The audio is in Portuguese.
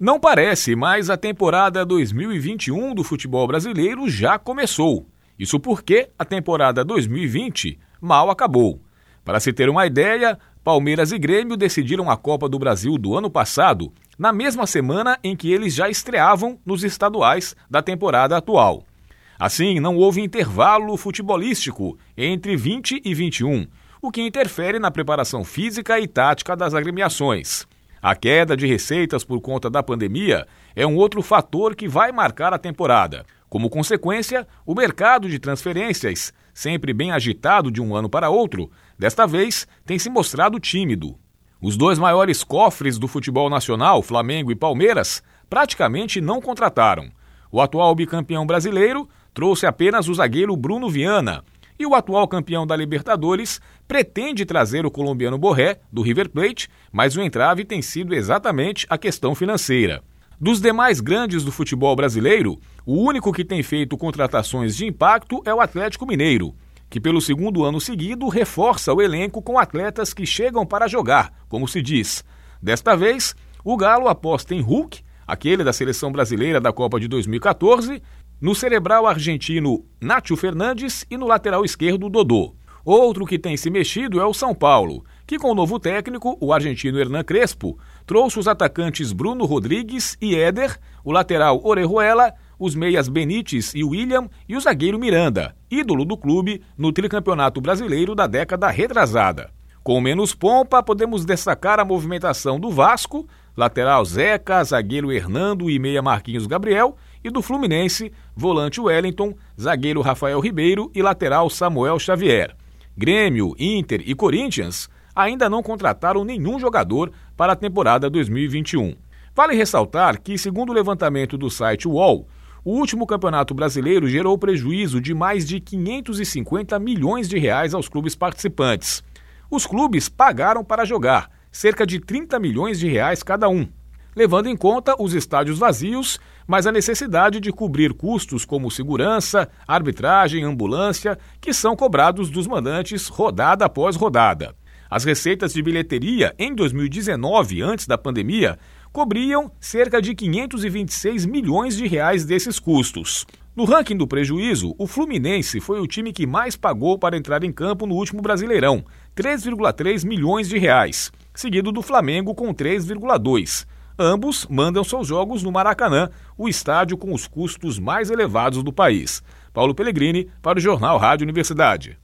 Não parece, mas a temporada 2021 do futebol brasileiro já começou. Isso porque a temporada 2020 mal acabou. Para se ter uma ideia, Palmeiras e Grêmio decidiram a Copa do Brasil do ano passado, na mesma semana em que eles já estreavam nos estaduais da temporada atual. Assim, não houve intervalo futebolístico entre 20 e 21, o que interfere na preparação física e tática das agremiações. A queda de receitas por conta da pandemia é um outro fator que vai marcar a temporada. Como consequência, o mercado de transferências, sempre bem agitado de um ano para outro, desta vez tem se mostrado tímido. Os dois maiores cofres do futebol nacional, Flamengo e Palmeiras, praticamente não contrataram. O atual bicampeão brasileiro trouxe apenas o zagueiro Bruno Viana, e o atual campeão da Libertadores pretende trazer o colombiano Borré, do River Plate, mas o entrave tem sido exatamente a questão financeira. Dos demais grandes do futebol brasileiro, o único que tem feito contratações de impacto é o Atlético Mineiro, que pelo segundo ano seguido reforça o elenco com atletas que chegam para jogar, como se diz. Desta vez, o Galo aposta em Hulk, aquele da seleção brasileira da Copa de 2014, no cerebral argentino Nátio Fernandes e no lateral esquerdo Dodô. Outro que tem se mexido é o São Paulo, que com o novo técnico, o argentino Hernan Crespo, trouxe os atacantes Bruno Rodrigues e Éder, o lateral Orejuela, os meias Benítez e William e o zagueiro Miranda, ídolo do clube no tricampeonato brasileiro da década retrasada. Com menos pompa, podemos destacar a movimentação do Vasco, lateral Zeca, zagueiro Hernando e meia Marquinhos Gabriel, e do Fluminense, volante Wellington, zagueiro Rafael Ribeiro e lateral Samuel Xavier. Grêmio, Inter e Corinthians ainda não contrataram nenhum jogador para a temporada 2021. Vale ressaltar que, segundo o levantamento do site UOL, o último campeonato brasileiro gerou prejuízo de mais de 550 milhões de reais aos clubes participantes. Os clubes pagaram para jogar, cerca de 30 milhões de reais cada um levando em conta os estádios vazios, mas a necessidade de cobrir custos como segurança, arbitragem, ambulância, que são cobrados dos mandantes rodada após rodada. As receitas de bilheteria em 2019, antes da pandemia, cobriam cerca de 526 milhões de reais desses custos. No ranking do prejuízo, o Fluminense foi o time que mais pagou para entrar em campo no último Brasileirão, 3,3 milhões de reais, seguido do Flamengo com 3,2. Ambos mandam seus jogos no Maracanã, o estádio com os custos mais elevados do país. Paulo Pellegrini, para o Jornal Rádio Universidade.